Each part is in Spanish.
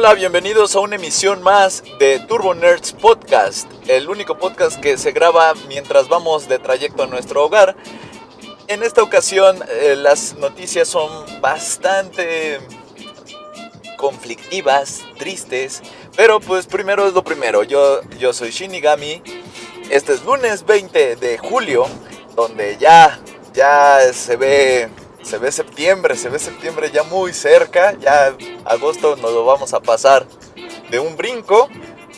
Hola, bienvenidos a una emisión más de Turbo Nerds Podcast, el único podcast que se graba mientras vamos de trayecto a nuestro hogar. En esta ocasión eh, las noticias son bastante conflictivas, tristes, pero pues primero es lo primero. Yo, yo soy Shinigami. Este es lunes 20 de julio, donde ya, ya se ve se ve septiembre, se ve septiembre ya muy cerca, ya agosto nos lo vamos a pasar de un brinco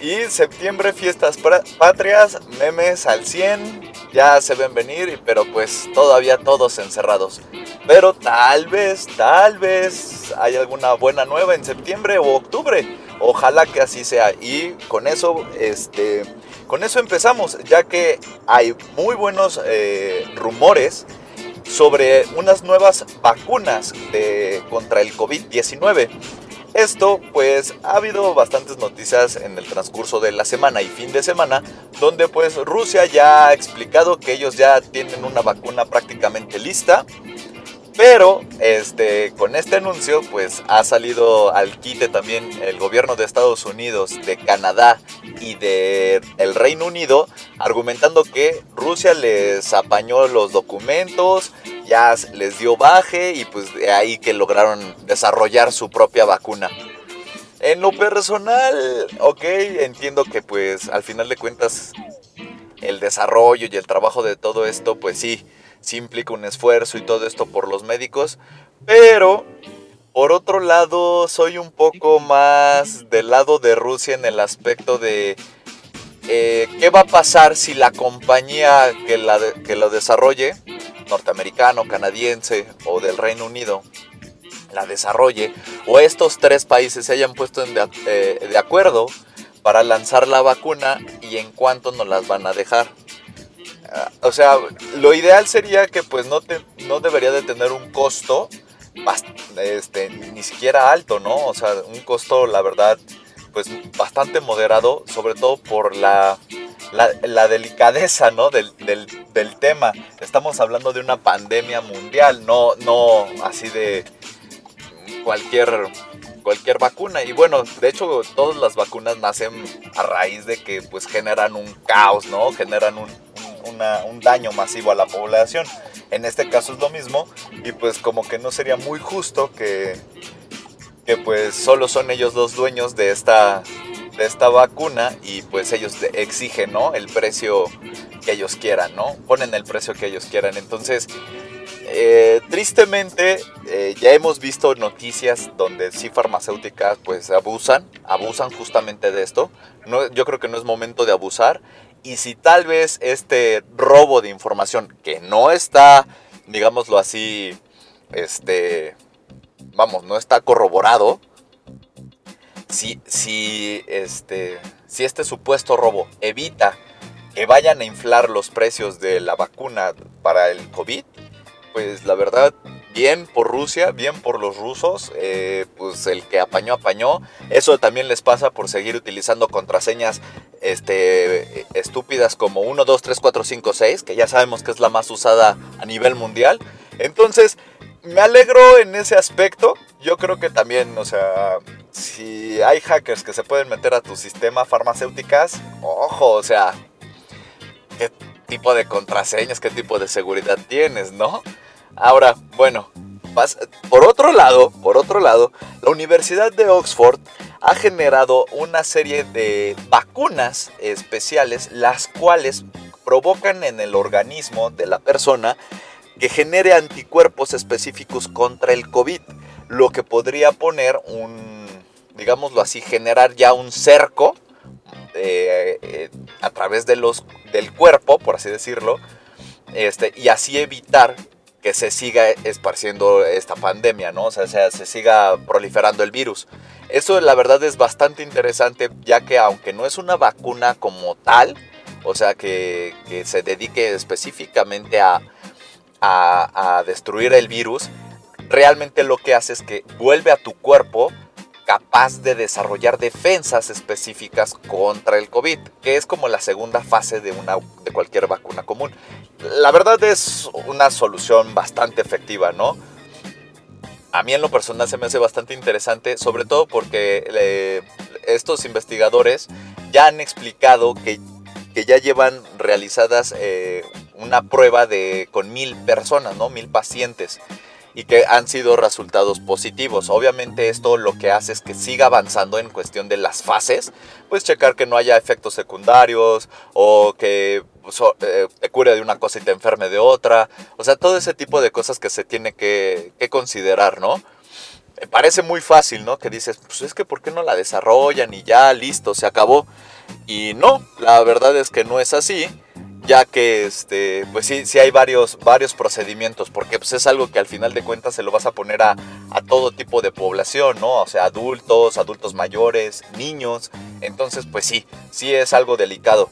y septiembre fiestas patrias, memes al 100, ya se ven venir, pero pues todavía todos encerrados. Pero tal vez, tal vez hay alguna buena nueva en septiembre o octubre. Ojalá que así sea. Y con eso, este, con eso empezamos, ya que hay muy buenos eh, rumores sobre unas nuevas vacunas contra el COVID-19. Esto pues ha habido bastantes noticias en el transcurso de la semana y fin de semana donde pues Rusia ya ha explicado que ellos ya tienen una vacuna prácticamente lista pero este, con este anuncio, pues ha salido al quite también el gobierno de Estados Unidos, de Canadá y de el Reino Unido, argumentando que Rusia les apañó los documentos, ya les dio baje y pues de ahí que lograron desarrollar su propia vacuna. En lo personal, ok, entiendo que pues al final de cuentas el desarrollo y el trabajo de todo esto, pues sí, sí implica un esfuerzo y todo esto por los médicos, pero por otro lado soy un poco más del lado de Rusia en el aspecto de eh, qué va a pasar si la compañía que, la que lo desarrolle, norteamericano, canadiense o del Reino Unido, la desarrolle, o estos tres países se hayan puesto de, eh, de acuerdo para lanzar la vacuna y en cuánto nos las van a dejar. O sea, lo ideal sería que pues no, te, no debería de tener un costo este, ni siquiera alto, ¿no? O sea, un costo, la verdad, pues bastante moderado, sobre todo por la, la, delicadeza, ¿no? Del, del, tema. Estamos hablando de una pandemia mundial, no, no así de cualquier cualquier vacuna y bueno de hecho todas las vacunas nacen a raíz de que pues generan un caos no generan un, un daño masivo a la población. En este caso es lo mismo y pues como que no sería muy justo que, que pues solo son ellos los dueños de esta, de esta vacuna y pues ellos exigen, ¿no? El precio que ellos quieran, ¿no? Ponen el precio que ellos quieran. Entonces, eh, tristemente eh, ya hemos visto noticias donde sí farmacéuticas pues abusan, abusan justamente de esto. No, yo creo que no es momento de abusar y si tal vez este robo de información que no está, digámoslo así, este, vamos, no está corroborado, si, si, este, si este supuesto robo evita que vayan a inflar los precios de la vacuna para el COVID, pues la verdad bien por Rusia, bien por los rusos, eh, pues el que apañó, apañó. Eso también les pasa por seguir utilizando contraseñas este, estúpidas como 1, 2, 3, 4, 5, 6, que ya sabemos que es la más usada a nivel mundial. Entonces, me alegro en ese aspecto. Yo creo que también, o sea, si hay hackers que se pueden meter a tu sistema farmacéuticas, ojo, o sea, ¿qué tipo de contraseñas, qué tipo de seguridad tienes, no? Ahora, bueno, por otro lado, por otro lado, la Universidad de Oxford ha generado una serie de vacunas especiales, las cuales provocan en el organismo de la persona que genere anticuerpos específicos contra el COVID, lo que podría poner un, digámoslo así, generar ya un cerco eh, eh, a través de los, del cuerpo, por así decirlo, este, y así evitar que se siga esparciendo esta pandemia, ¿no? O sea, se, siga proliferando el virus. Eso la verdad es bastante interesante, ya que aunque no es una vacuna como tal, o sea, que, se dedique específicamente a, a, destruir el virus, realmente lo que hace es que vuelve a tu cuerpo capaz de desarrollar defensas específicas contra el COVID, que es como la segunda fase de, una, de cualquier vacuna común. La verdad es una solución bastante efectiva, ¿no? A mí en lo personal se me hace bastante interesante, sobre todo porque eh, estos investigadores ya han explicado que, que ya llevan realizadas eh, una prueba de, con mil personas, ¿no? Mil pacientes y que han sido resultados positivos. Obviamente esto lo que hace es que siga avanzando en cuestión de las fases, pues checar que no haya efectos secundarios o que pues, eh, te cure de una cosa y te enferme de otra. O sea, todo ese tipo de cosas que se tiene que, que considerar, ¿no? Me parece muy fácil, ¿no? Que dices, pues es que ¿por qué no la desarrollan y ya, listo, se acabó? Y no, la verdad es que no es así ya que este, pues sí, sí hay varios, varios procedimientos, porque pues es algo que al final de cuentas se lo vas a poner a, todo tipo de población, ¿no? O sea, adultos, adultos mayores, niños, entonces pues sí, sí es algo delicado.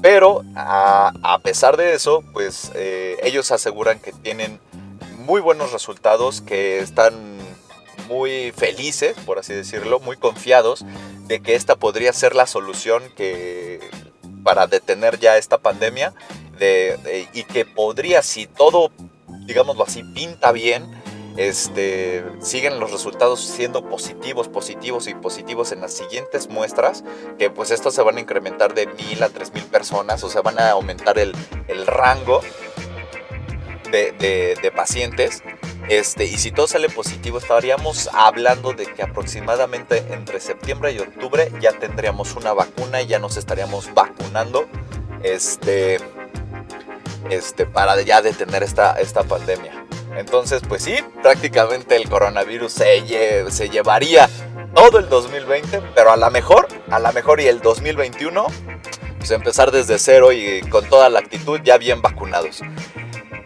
Pero a, pesar de eso, pues eh, ellos aseguran que tienen muy buenos resultados, que están muy felices, por así decirlo, muy confiados de que esta podría ser la solución que para detener ya esta pandemia de, y que podría, si todo, digámoslo así, pinta bien, este, siguen los resultados siendo positivos, positivos y positivos en las siguientes muestras, que pues estos se van a incrementar de mil a tres mil personas, o sea, van a aumentar el, el rango de, pacientes. Este, y si todo sale positivo, estaríamos hablando de que aproximadamente entre septiembre y octubre ya tendríamos una vacuna y ya nos estaríamos vacunando este, este, para ya detener esta, esta pandemia. Entonces, pues sí, prácticamente el coronavirus se, se llevaría todo el 2020, pero a la mejor, a la mejor y el 2021, pues empezar desde cero y con toda la actitud ya bien vacunados.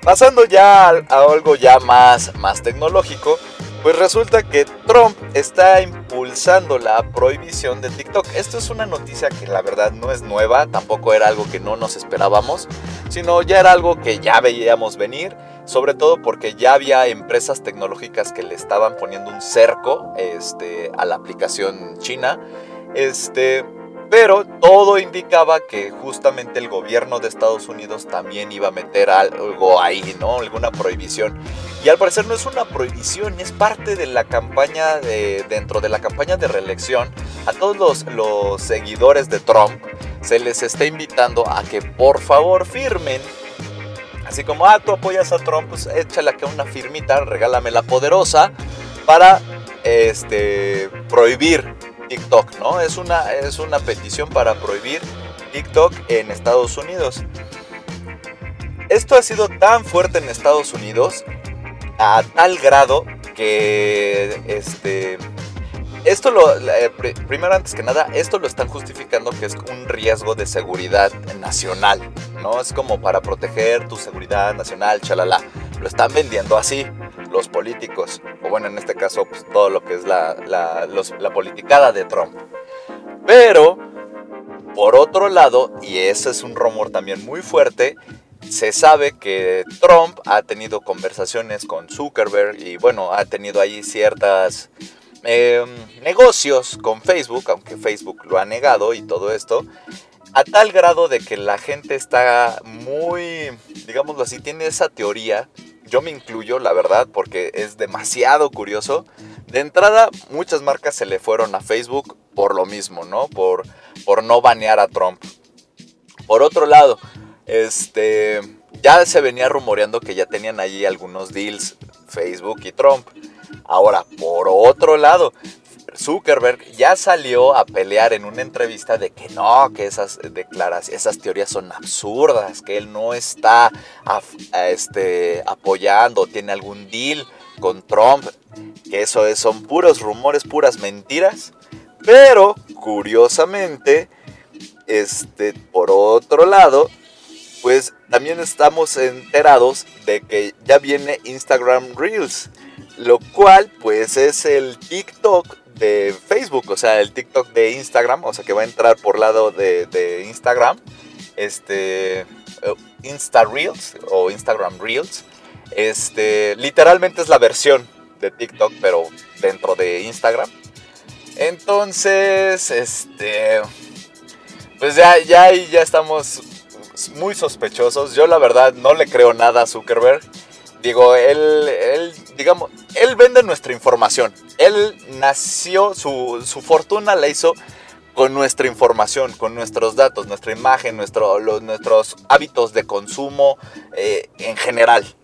Pasando ya a, algo ya más, más tecnológico, pues resulta que Trump está impulsando la prohibición de TikTok. Esto es una noticia que la verdad no es nueva, tampoco era algo que no nos esperábamos, sino ya era algo que ya veíamos venir, sobre todo porque ya había empresas tecnológicas que le estaban poniendo un cerco este, a la aplicación china. Este, pero todo indicaba que justamente el gobierno de Estados Unidos también iba a meter algo ahí, ¿no? Alguna prohibición. Y al parecer no es una prohibición, es parte de la campaña, de, dentro de la campaña de reelección, a todos los, los seguidores de Trump se les está invitando a que por favor firmen Así como, ah, tú apoyas a Trump, pues échale acá una firmita, regálame la poderosa para este, prohibir TikTok, ¿no? Es una, es una petición para prohibir TikTok en Estados Unidos. Esto ha sido tan fuerte en Estados Unidos a tal grado que este esto lo eh, primero antes que nada esto lo están justificando que es un riesgo de seguridad nacional no es como para proteger tu seguridad nacional chalala lo están vendiendo así los políticos, bueno, en este caso, pues, todo lo que es la, la, politicada de Trump. Pero, por otro lado, y ese es un rumor también muy fuerte, se sabe que Trump ha tenido conversaciones con Zuckerberg y bueno, ha tenido ahí ciertas em, negocios con Facebook, aunque Facebook lo ha negado y todo esto, a tal grado de que la gente está muy, digámoslo así, tiene esa teoría yo me incluyo, la verdad, porque es demasiado curioso. De entrada, muchas marcas se le fueron a Facebook por lo mismo, ¿no? Por, por no banear a Trump. Por otro lado, este, ya se venía rumoreando que ya tenían allí algunos deals Facebook y Trump. Ahora, por otro lado, Zuckerberg ya salió a pelear en una entrevista de que no, que esas declaraciones, esas teorías son absurdas, que él no está este, apoyando, tiene algún deal con Trump, que eso es, son puros rumores, puras mentiras. Pero, curiosamente, este, por otro lado, pues también estamos enterados de que ya viene Instagram Reels, lo cual pues es el TikTok de Facebook, o sea, el TikTok de Instagram, o sea, que va a entrar por lado de, Instagram. este, Insta Reels o Instagram Reels. Este, literalmente es la versión de TikTok, pero dentro de Instagram. Entonces, este, pues ya, ya, ya estamos muy sospechosos. Yo la verdad no le creo nada a Zuckerberg. Digo, él, él, digamos, él vende nuestra información. Él nació, su, su fortuna la hizo con nuestra información, con nuestros datos, nuestra imagen, nuestro, los, nuestros hábitos de consumo eh, en general.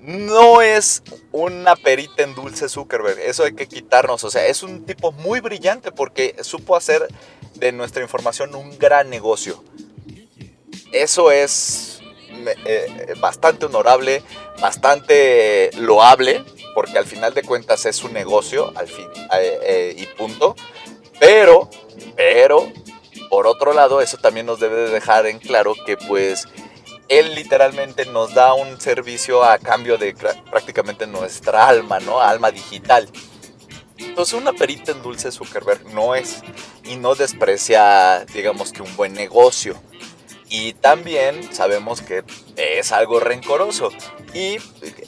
No es una perita en dulce Zuckerberg, eso hay que quitarnos. O sea, es un tipo muy brillante porque supo hacer de nuestra información un gran negocio. Eso es eh, bastante honorable, bastante loable, porque al final de cuentas es un negocio, al fin, eh, eh, y punto. Pero, pero, por otro lado, eso también nos debe de dejar en claro que pues él literalmente nos da un servicio a cambio de prácticamente nuestra alma, ¿no? Alma digital. Entonces una perita en dulce Zuckerberg no es y no desprecia, digamos que un buen negocio. Y también sabemos que es algo rencoroso. Y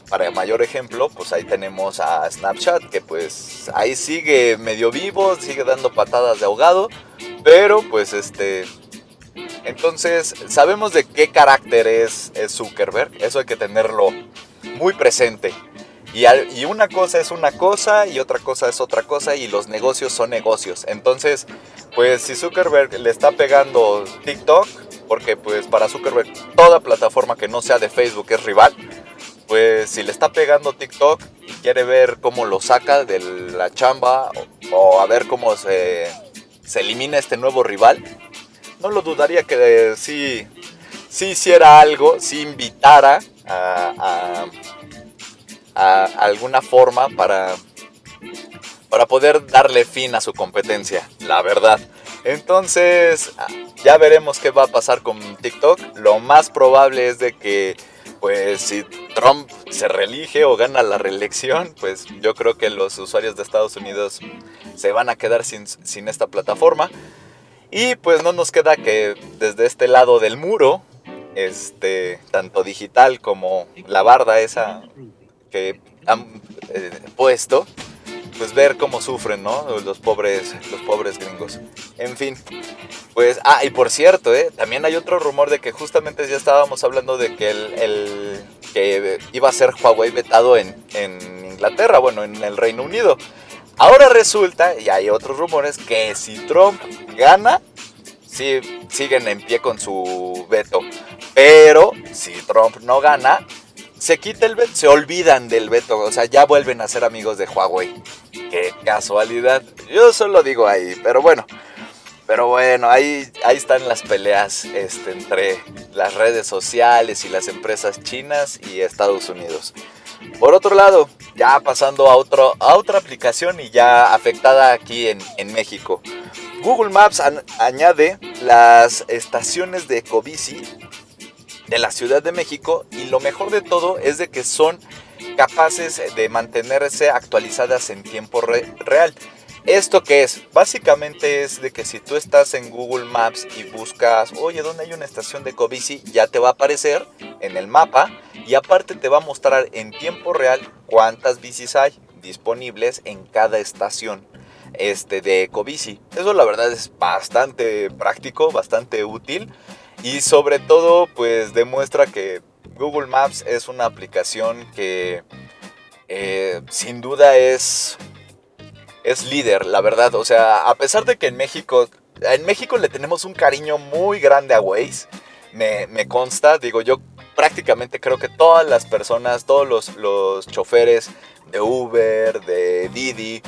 para mayor ejemplo, pues ahí tenemos a Snapchat, que pues ahí sigue medio vivo, sigue dando patadas de ahogado, pero pues este... Entonces, sabemos de qué carácter es, Zuckerberg, eso hay que tenerlo muy presente. Y, una cosa es una cosa y otra cosa es otra cosa y los negocios son negocios. Entonces, pues si Zuckerberg le está pegando TikTok, porque pues para Zuckerberg toda plataforma que no sea de Facebook es rival. Pues si le está pegando TikTok y quiere ver cómo lo saca de la chamba o, a ver cómo se, elimina este nuevo rival, no lo dudaría que si sí, hiciera algo, si invitara a, a, alguna forma para, para poder darle fin a su competencia, la verdad. Entonces, ya veremos qué va a pasar con TikTok. Lo más probable es de que, pues, si Trump se reelige o gana la reelección, pues yo creo que los usuarios de Estados Unidos se van a quedar sin, sin esta plataforma. Y pues no nos queda que desde este lado del muro, este, tanto digital como la barda esa que han eh, puesto, pues ver cómo sufren, ¿no? Los pobres, los pobres gringos. En fin, pues, ah, y por cierto, ¿eh? También hay otro rumor de que justamente ya estábamos hablando de que el, que iba a ser Huawei vetado en, en Inglaterra, bueno, en el Reino Unido. Ahora resulta, y hay otros rumores, que si Trump gana, sí siguen en pie con su veto. Pero si Trump no gana, se quita el veto, se olvidan del veto, o sea, ya vuelven a ser amigos de Huawei. Qué casualidad. Yo solo digo ahí, pero bueno. Pero bueno, ahí, ahí están las peleas este, entre las redes sociales y las empresas chinas y Estados Unidos. Por otro lado, ya pasando a, otro, a otra aplicación y ya afectada aquí en, en México. Google Maps añade las estaciones de Ecobici de la Ciudad de México y lo mejor de todo es de que son capaces de mantenerse actualizadas en tiempo real. ¿Esto qué es? Básicamente es de que si tú estás en Google Maps y buscas, oye, ¿dónde hay una estación de Covici? Ya te va a aparecer en el mapa y aparte te va a mostrar en tiempo real cuántas bicis hay disponibles en cada estación este, de Ecobici. Eso la verdad es bastante práctico, bastante útil y sobre todo, pues demuestra que Google Maps es una aplicación que eh, sin duda es, es líder, la verdad. O sea, a pesar de que en México, en México le tenemos un cariño muy grande a Waze, me, me consta, digo yo prácticamente creo que todas las personas, todos los, los choferes de Uber, de Didi,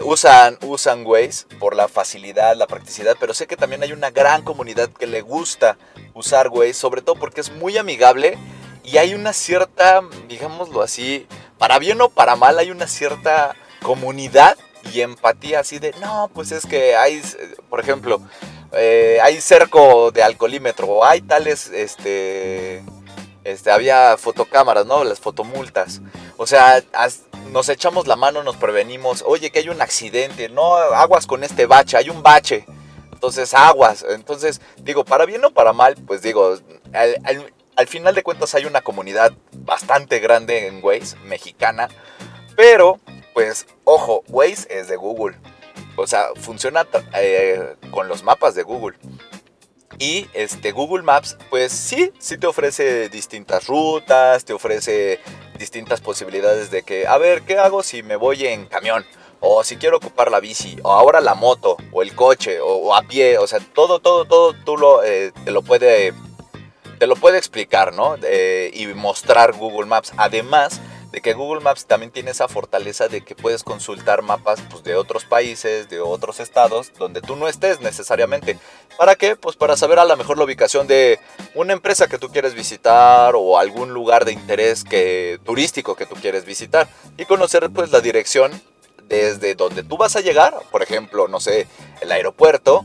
usan, usan Waze por la facilidad, la practicidad, pero sé que también hay una gran comunidad que le gusta usar Waze, sobre todo porque es muy amigable y hay una cierta, digámoslo así, para bien o para mal, hay una cierta comunidad y empatía así de, no, pues es que hay, por ejemplo, eh, hay cerco de alcoholímetro, hay tales, este, este, había fotocámaras, ¿no? Las fotomultas. O sea, nos echamos la mano, nos prevenimos. Oye, que hay un accidente. No, aguas con este bache, hay un bache. Entonces, aguas. Entonces, digo, para bien o para mal, pues digo, al, final de cuentas hay una comunidad bastante grande en Waze, mexicana. Pero, pues, ojo, Waze es de Google. O sea, funciona eh, con los mapas de Google. Y este Google Maps, pues sí, sí te ofrece distintas rutas, te ofrece distintas posibilidades de que, a ver, ¿qué hago si me voy en camión? O si quiero ocupar la bici, o ahora la moto, o el coche, o, a pie, o sea, todo, todo, todo tú lo, eh, te lo puede, te lo puede explicar, ¿no? Eh, y mostrar Google Maps. Además, de que Google Maps también tiene esa fortaleza de que puedes consultar mapas pues, de otros países, de otros estados, donde tú no estés necesariamente. ¿Para qué? Pues para saber a lo mejor la ubicación de una empresa que tú quieres visitar o algún lugar de interés que, turístico que tú quieres visitar y conocer pues la dirección desde donde tú vas a llegar, por ejemplo, no sé, el aeropuerto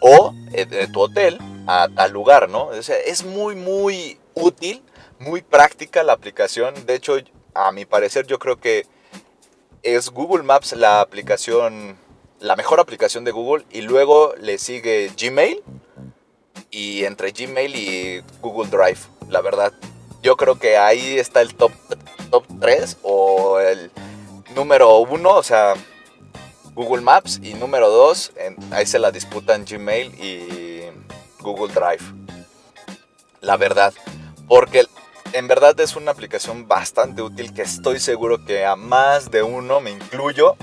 o de tu hotel a tal lugar, ¿no? O sea, es muy, muy útil muy práctica la aplicación. De hecho, a mi parecer yo creo que es Google Maps la aplicación, la mejor aplicación de Google y luego le sigue Gmail y entre Gmail y Google Drive, la verdad. Yo creo que ahí está el top, top 3 o el número 1, o sea, Google Maps y número 2, ahí se la disputan Gmail y Google Drive. La verdad. Porque en verdad es una aplicación bastante útil que estoy seguro que a más de uno, me incluyo,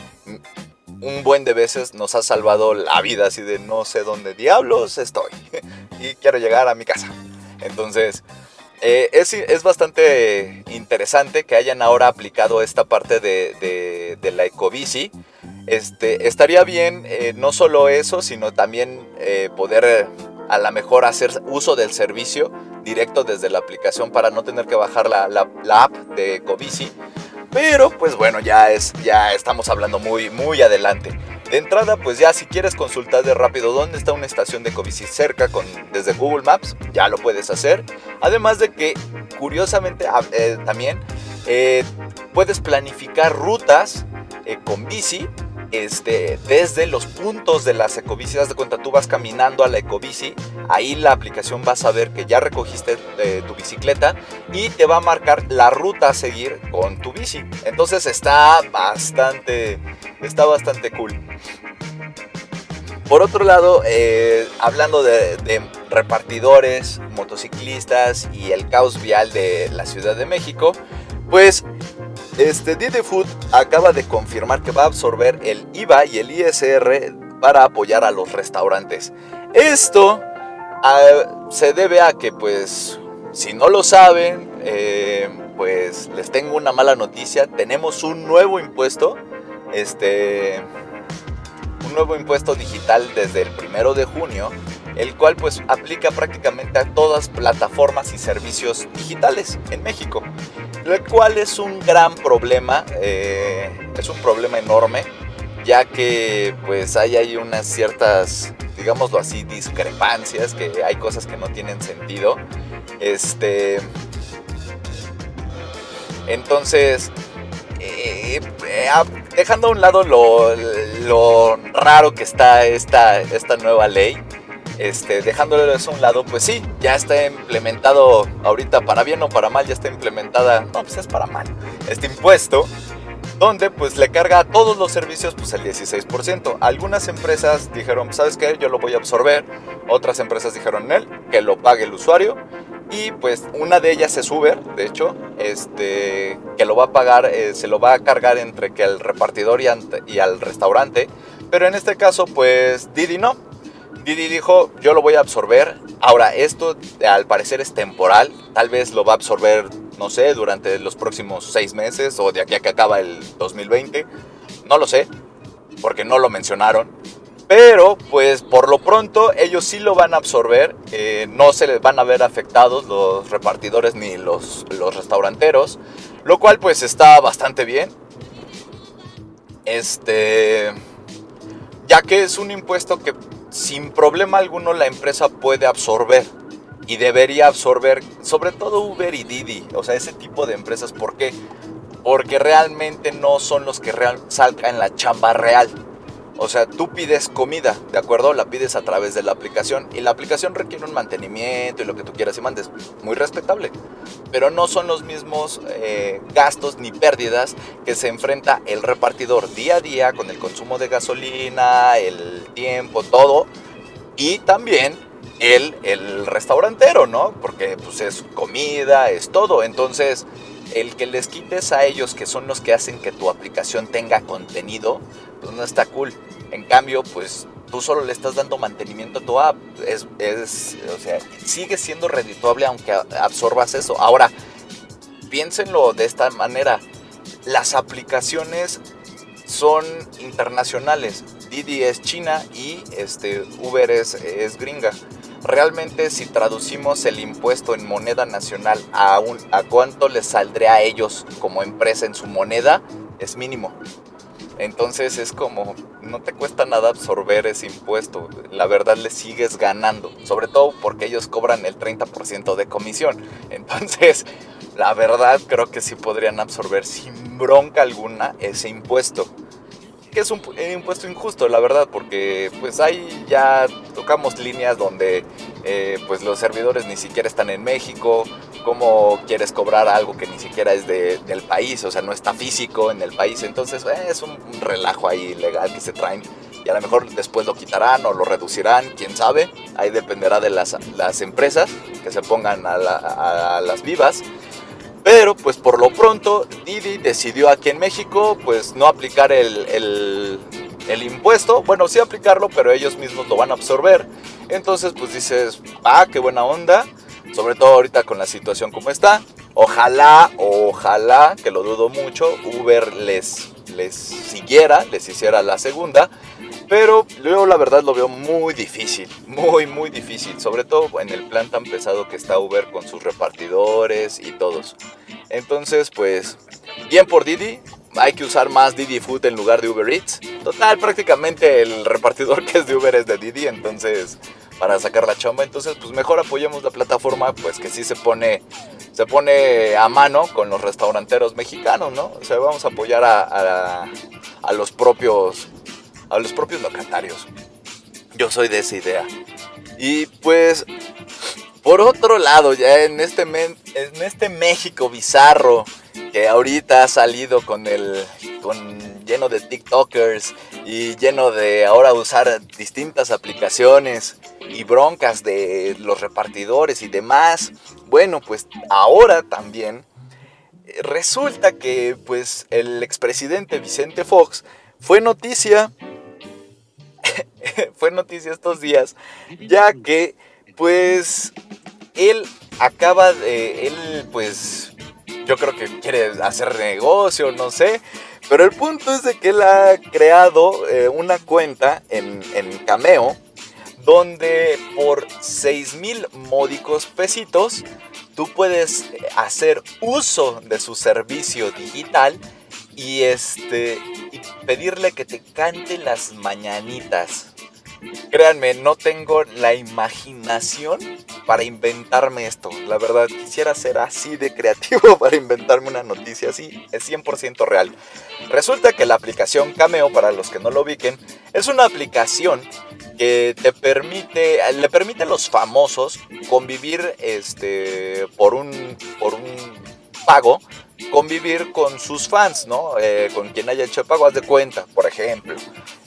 un buen de veces nos ha salvado la vida, así de no sé dónde diablos estoy y quiero llegar a mi casa. Entonces, eh, es, bastante interesante que hayan ahora aplicado esta parte de, la ecobici. Este, estaría bien eh, no solo eso, sino también eh, poder a lo mejor hacer uso del servicio directo desde la aplicación para no tener que bajar la, la, app de Covici. Pero pues bueno, ya es ya estamos hablando muy muy adelante. De entrada, pues ya si quieres consultar de rápido dónde está una estación de Covici cerca con desde Google Maps, ya lo puedes hacer. Además de que curiosamente ah, eh, también eh, puedes planificar rutas eh, con bici este, desde los puntos de las ecobicis, de cuenta, tú vas caminando a la ecobici, ahí la aplicación va a saber que ya recogiste eh, tu bicicleta y te va a marcar la ruta a seguir con tu bici. Entonces está bastante, está bastante cool. Por otro lado, eh, hablando de, de, repartidores, motociclistas y el caos vial de la Ciudad de México, pues este, Didi Food acaba de confirmar que va a absorber el IVA y el ISR para apoyar a los restaurantes. Esto ah, se debe a que, pues, si no lo saben, eh, pues les tengo una mala noticia. Tenemos un nuevo impuesto, este, un nuevo impuesto digital desde el primero de junio, el cual pues aplica prácticamente a todas plataformas y servicios digitales en México lo cual es un gran problema, eh, es un problema enorme, ya que pues hay, hay unas ciertas, digámoslo así, discrepancias, que hay cosas que no tienen sentido. Este, entonces, eh, dejando a un lado lo, lo, raro que está esta, esta nueva ley, este, dejándolo eso a un lado, pues sí, ya está implementado ahorita para bien o para mal, ya está implementada, no, pues es para mal, este impuesto, donde pues le carga a todos los servicios pues el 16%. Algunas empresas dijeron, ¿sabes qué? Yo lo voy a absorber. Otras empresas dijeron, él, que lo pague el usuario. Y pues una de ellas es Uber, de hecho, este, que lo va a pagar, eh, se lo va a cargar entre que al repartidor y, y al restaurante. Pero en este caso pues Didi no, Didi dijo, yo lo voy a absorber. Ahora, esto al parecer es temporal. Tal vez lo va a absorber, no sé, durante los próximos seis meses o de aquí a que acaba el 2020. No lo sé, porque no lo mencionaron. Pero, pues por lo pronto, ellos sí lo van a absorber. Eh, no se les van a ver afectados los repartidores ni los, los restauranteros. Lo cual, pues está bastante bien. Este. Ya que es un impuesto que sin problema alguno la empresa puede absorber y debería absorber, sobre todo Uber y Didi, o sea, ese tipo de empresas. ¿Por qué? Porque realmente no son los que real, salgan la chamba real. O sea, tú pides comida, ¿de acuerdo? La pides a través de la aplicación y la aplicación requiere un mantenimiento y lo que tú quieras y mandes. Muy respetable. Pero no son los mismos eh, gastos ni pérdidas que se enfrenta el repartidor día a día con el consumo de gasolina, el tiempo, todo. Y también el, el restaurantero, ¿no? Porque pues es comida, es todo. Entonces el que les quites a ellos, que son los que hacen que tu aplicación tenga contenido, pues no está cool. En cambio, pues tú solo le estás dando mantenimiento a tu app. Es, o sea, sigue siendo redituable aunque absorbas eso. Ahora, piénsenlo de esta manera. Las aplicaciones son internacionales. Didi es China y este, Uber es, es gringa realmente si traducimos el impuesto en moneda nacional a, a cuánto les saldría a ellos como empresa en su moneda, es mínimo. Entonces es como, no te cuesta nada absorber ese impuesto, la verdad le sigues ganando, sobre todo porque ellos cobran el 30% de comisión. Entonces, la verdad creo que sí podrían absorber sin bronca alguna ese impuesto que es un, impuesto injusto, la verdad, porque pues ahí ya tocamos líneas donde eh, pues los servidores ni siquiera están en México, cómo quieres cobrar algo que ni siquiera es del país, o sea, no está físico en el país, entonces eh, es un, relajo ahí legal que se traen y a lo mejor después lo quitarán o lo reducirán, quién sabe, ahí dependerá de las, las empresas que se pongan a, a las vivas. Pero pues por lo pronto Didi decidió aquí en México pues no aplicar el, impuesto. Bueno, sí aplicarlo, pero ellos mismos lo van a absorber. Entonces pues dices, ah, qué buena onda. Sobre todo ahorita con la situación como está. Ojalá, ojalá, que lo dudo mucho, Uber les, les siguiera, les hiciera la segunda. Pero yo la verdad lo veo muy difícil, muy, muy difícil. Sobre todo en el plan tan pesado que está Uber con sus repartidores y todos. Entonces, pues, bien por Didi. Hay que usar más Didi Food en lugar de Uber Eats. Total, prácticamente el repartidor que es de Uber es de Didi. Entonces, para sacar la chamba. Entonces, pues mejor apoyemos la plataforma, pues que sí se pone, se pone a mano con los restauranteros mexicanos, ¿no? O sea, vamos a apoyar a, a los propios a los propios locatarios. Yo soy de esa idea. Y pues, por otro lado, ya en este, en este México bizarro que ahorita ha salido con el con lleno de TikTokers y lleno de ahora usar distintas aplicaciones y broncas de los repartidores y demás. Bueno, pues ahora también eh, resulta que pues el expresidente Vicente Fox fue noticia fue noticia estos días, ya que pues él acaba de, él pues yo creo que quiere hacer negocio, no sé, pero el punto es de que él ha creado eh, una cuenta en, en Cameo, donde por 6 mil módicos pesitos tú puedes hacer uso de su servicio digital y este y pedirle que te cante las mañanitas. Créanme, no tengo la imaginación para inventarme esto. La verdad, quisiera ser así de creativo para inventarme una noticia así. Es 100% real. Resulta que la aplicación Cameo, para los que no lo ubiquen, es una aplicación que te permite, le permite a los famosos convivir este, por, un, por un pago convivir con sus fans, ¿no? Eh, con quien haya hecho el de cuenta, por ejemplo.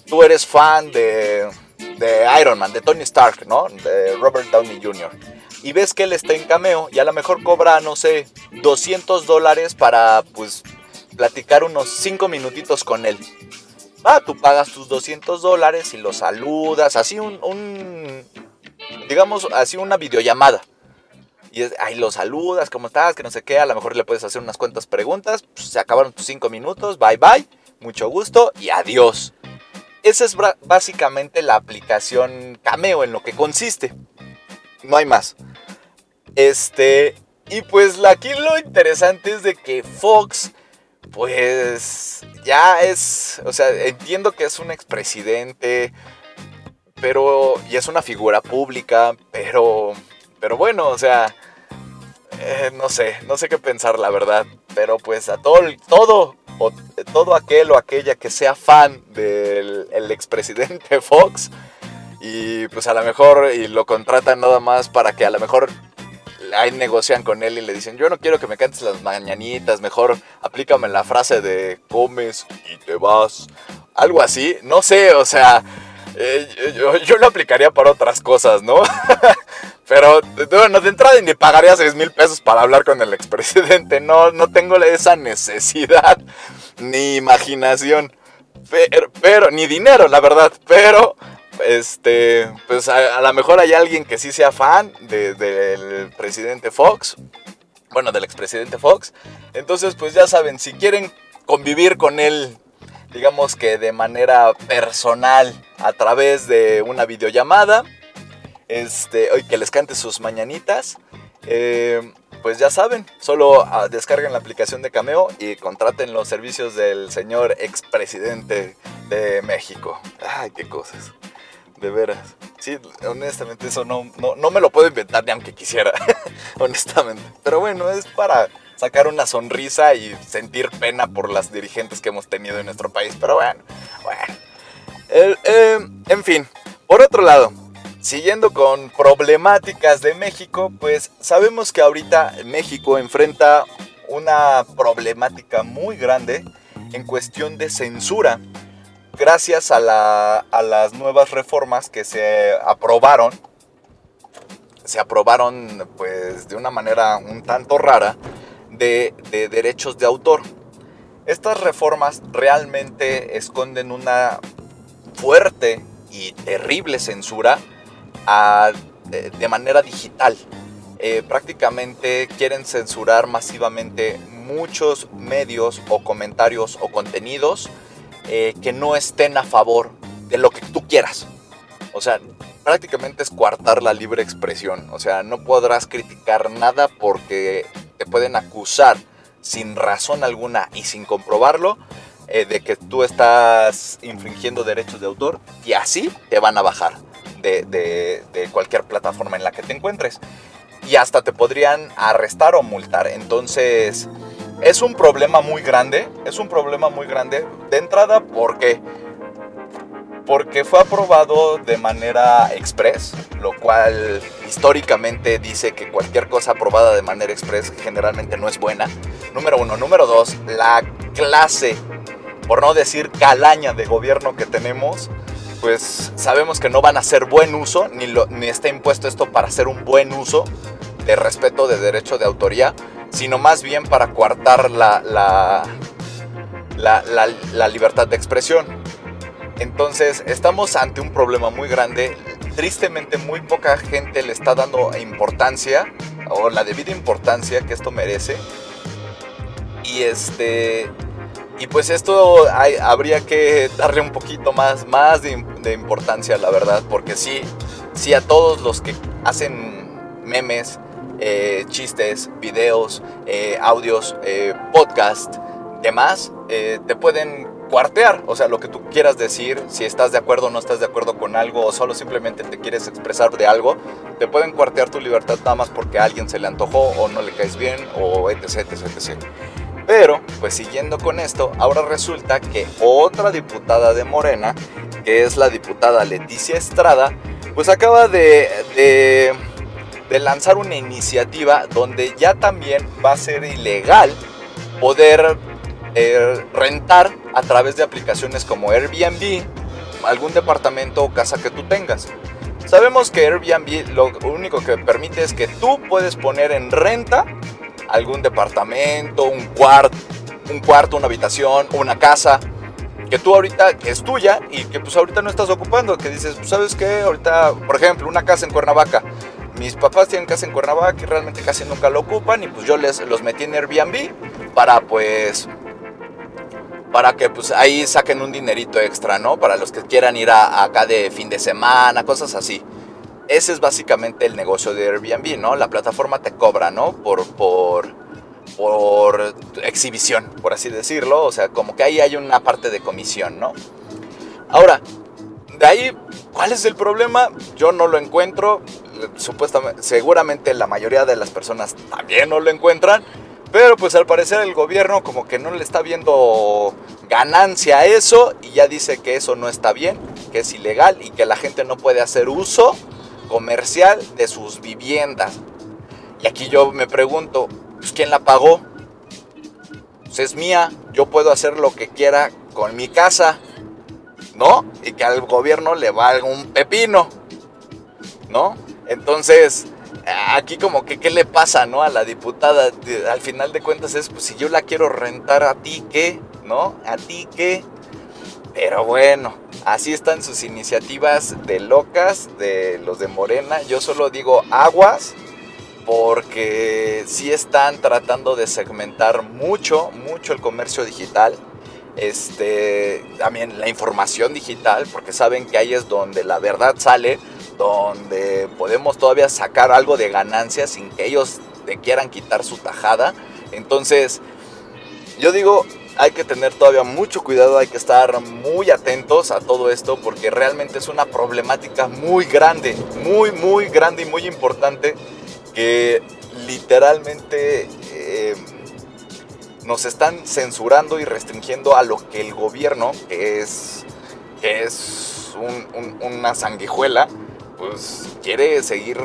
Tú eres fan de, de Iron Man, de Tony Stark, ¿no? De Robert Downey Jr. Y ves que él está en cameo y a lo mejor cobra, no sé, 200 dólares para, pues, platicar unos 5 minutitos con él. Ah, tú pagas tus 200 dólares y lo saludas, así un, un digamos, así una videollamada. Y ahí lo saludas, ¿cómo estás? Que no sé qué, a lo mejor le puedes hacer unas cuantas preguntas. Pues, se acabaron tus cinco minutos, bye bye, mucho gusto y adiós. Esa es básicamente la aplicación Cameo en lo que consiste. No hay más. Este, y pues aquí lo interesante es de que Fox, pues ya es, o sea, entiendo que es un expresidente, pero, y es una figura pública, pero pero bueno, o sea, eh, no sé, no sé qué pensar la verdad. Pero pues a todo, todo, o todo aquel o aquella que sea fan del el expresidente Fox y pues a lo mejor y lo contratan nada más para que a lo mejor ahí negocian con él y le dicen, yo no quiero que me cantes las mañanitas, mejor aplícame la frase de comes y te vas. Algo así, no sé, o sea, eh, yo, lo aplicaría para otras cosas, ¿no? Pero, bueno, de entrada ni pagaría 6 mil pesos para hablar con el expresidente, no, no tengo esa necesidad, ni imaginación, pero ni dinero, la verdad, pero este, pues a, lo mejor hay alguien que sí sea fan del presidente Fox, bueno, del expresidente Fox. Entonces, pues ya saben, si quieren convivir con él, digamos que de manera personal, a través de una videollamada, este, hoy que les cante sus mañanitas, eh, pues ya saben, solo ah, descarguen la aplicación de Cameo y contraten los servicios del señor expresidente de México. Ay, qué cosas. De veras. Sí, honestamente eso no, no, me lo puedo inventar ni aunque quisiera. honestamente. Pero bueno, es para sacar una sonrisa y sentir pena por las dirigentes que hemos tenido en nuestro país. Pero bueno, bueno. Eh, en fin, por otro lado, siguiendo con problemáticas de México, pues sabemos que ahorita México enfrenta una problemática muy grande en cuestión de censura gracias a, las nuevas reformas que se aprobaron, se aprobaron pues de una manera un tanto rara de, derechos de autor. Estas reformas realmente esconden una fuerte y terrible censura de, manera digital. Eh, prácticamente quieren censurar masivamente muchos medios o comentarios o contenidos eh, que no estén a favor de lo que tú quieras. O sea, prácticamente es coartar la libre expresión. O sea, no podrás criticar nada porque te pueden acusar sin razón alguna y sin comprobarlo eh, de que tú estás infringiendo derechos de autor y así te van a bajar de, de cualquier plataforma en la que te encuentres. Y hasta te podrían arrestar o multar. Entonces, es un problema muy grande, es un problema muy grande de entrada porque porque fue aprobado de manera express, lo cual históricamente dice que cualquier cosa aprobada de manera express generalmente no es buena. Número uno. Número dos, la clase, por no decir calaña de gobierno que tenemos, pues sabemos que no van a hacer buen uso, ni, ni está impuesto esto para hacer un buen uso de respeto de derecho de autoría sino más bien para coartar la, la, la, libertad de expresión. Entonces estamos ante un problema muy grande. Tristemente muy poca gente le está dando importancia o la debida importancia que esto merece. Y este y pues esto habría que darle un poquito más, más de, importancia, la verdad, porque sí, sí a todos los que hacen memes, eh, chistes, videos, eh, audios, eh, podcast, demás, te pueden cuartear, o sea, lo que tú quieras decir, si estás de acuerdo o no estás de acuerdo con algo, o solo simplemente te quieres expresar de algo, te pueden cuartear tu libertad nada más porque a alguien se le antojó o no le caes bien, o etc, etc, etc. Pero, pues siguiendo con esto, ahora resulta que otra diputada de Morena, que es la diputada Leticia Estrada, pues acaba de de lanzar una iniciativa donde ya también va a ser ilegal poder eh, rentar a través de aplicaciones como Airbnb algún departamento o casa que tú tengas. Sabemos que Airbnb lo único que permite es que tú puedes poner en renta algún departamento, un cuarto, un cuarto, una habitación, una casa que tú ahorita es tuya y que pues ahorita no estás ocupando, que dices, pues, sabes qué, ahorita, por ejemplo, una casa en Cuernavaca, mis papás tienen casa en Cuernavaca y realmente casi nunca lo ocupan y pues yo les los metí en Airbnb para pues para que pues ahí saquen un dinerito extra, ¿no? Para los que quieran ir a, acá de fin de semana, cosas así. Ese es básicamente el negocio de Airbnb, ¿no? La plataforma te cobra, ¿no? Por, por, por exhibición, por así decirlo. O sea, como que ahí hay una parte de comisión, ¿no? Ahora, de ahí, ¿cuál es el problema? Yo no lo encuentro supuestamente, seguramente la mayoría de las personas también no lo encuentran, Pero pues al parecer el gobierno como que no le está viendo ganancia a eso y ya dice que eso no está bien, que es ilegal y que la gente no puede hacer uso comercial de sus viviendas. Y aquí yo me pregunto, pues, ¿quién la pagó? Pues es mía, yo puedo hacer lo que quiera con mi casa, ¿no? Y que al gobierno le valga un pepino, ¿no? Entonces, aquí como que qué le pasa, ¿no? A la diputada, al final de cuentas es, pues si yo la quiero rentar a ti, ¿qué? ¿No? A ti, ¿qué? Pero bueno, así están sus iniciativas de locas, de los de Morena. Yo solo digo aguas, porque sí están tratando de segmentar mucho, mucho el comercio digital. Este, también la información digital, porque saben que ahí es donde la verdad sale donde podemos todavía sacar algo de ganancia sin que ellos te quieran quitar su tajada. Entonces, yo digo, hay que tener todavía mucho cuidado, hay que estar muy atentos a todo esto porque realmente es una problemática muy grande, muy, muy grande y muy importante que literalmente eh, nos están censurando y restringiendo a lo que el gobierno, que es, es una sanguijuela, pues quiere seguir,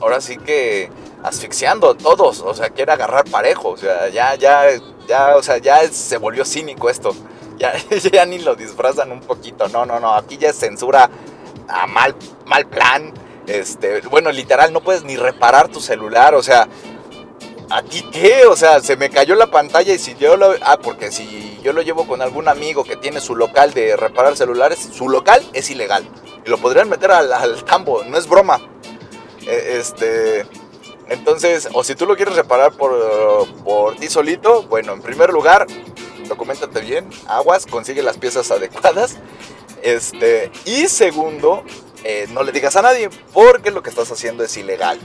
ahora sí que asfixiando a todos, o sea, quiere agarrar parejo, o sea, ya, ya, ya, o sea, ya se volvió cínico esto, ya, ya ni lo disfrazan un poquito, no, no, no, aquí ya es censura a mal, mal plan, este, bueno, literal, no puedes ni reparar tu celular, o sea, ¿aquí qué? O sea, se me cayó la pantalla y si yo lo... Ah, porque si yo lo llevo con algún amigo que tiene su local de reparar celulares, su local es ilegal. Y lo podrían meter al, tambo, no es broma. E, este, entonces, o si tú lo quieres reparar por, por ti solito, bueno, en primer lugar, documentate bien, aguas, consigue las piezas adecuadas. Este, y segundo, eh, no le digas a nadie, porque lo que estás haciendo es ilegal.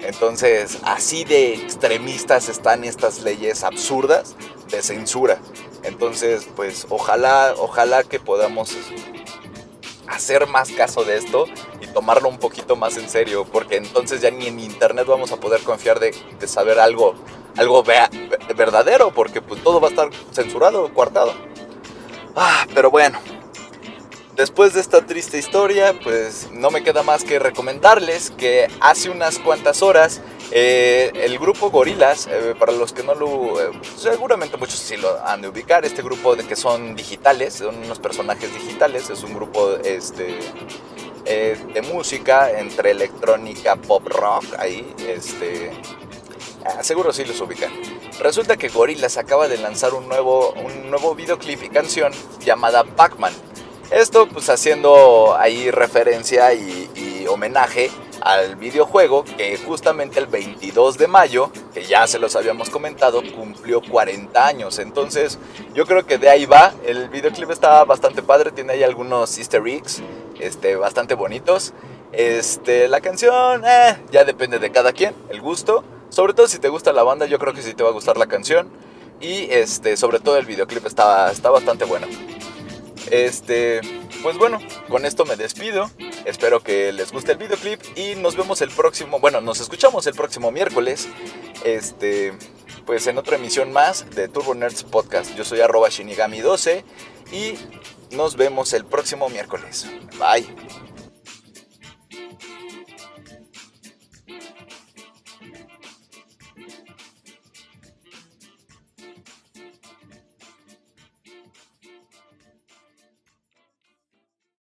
Entonces, así de extremistas están estas leyes absurdas de censura. Entonces, pues ojalá, ojalá que podamos hacer más caso de esto y tomarlo un poquito más en serio, porque entonces ya ni en internet vamos a poder confiar de, saber algo, algo verdadero, porque pues todo va a estar censurado, coartado. Ah, pero bueno, después de esta triste historia, pues no me queda más que recomendarles que hace unas cuantas horas eh, el grupo Gorilas, eh, para los que no lo... Eh, seguramente muchos sí lo han de ubicar, este grupo de que son digitales, son unos personajes digitales, es un grupo este, de música entre electrónica, pop rock, ahí, este... Ah, seguro sí los ubican. Resulta que Gorillaz acaba de lanzar un nuevo, un nuevo videoclip y canción llamada Pac-Man. Esto pues haciendo ahí referencia y homenaje al videojuego que justamente el 22 de mayo, que ya se los habíamos comentado, cumplió 40 años. Entonces yo creo que de ahí va. El videoclip está bastante padre, tiene ahí algunos easter eggs este, bastante bonitos. Este, la canción eh, ya depende de cada quien, el gusto. Sobre todo si te gusta la banda, yo creo que sí te va a gustar la canción. Y este, sobre todo el videoclip está, está bastante bueno. Este, pues bueno, con esto me despido. Espero que les guste el videoclip y nos vemos el próximo, bueno, nos escuchamos el próximo miércoles. Este, pues en otra emisión más de Turbo Nerds Podcast. Yo soy arroba shinigami12 y nos vemos el próximo miércoles. Bye.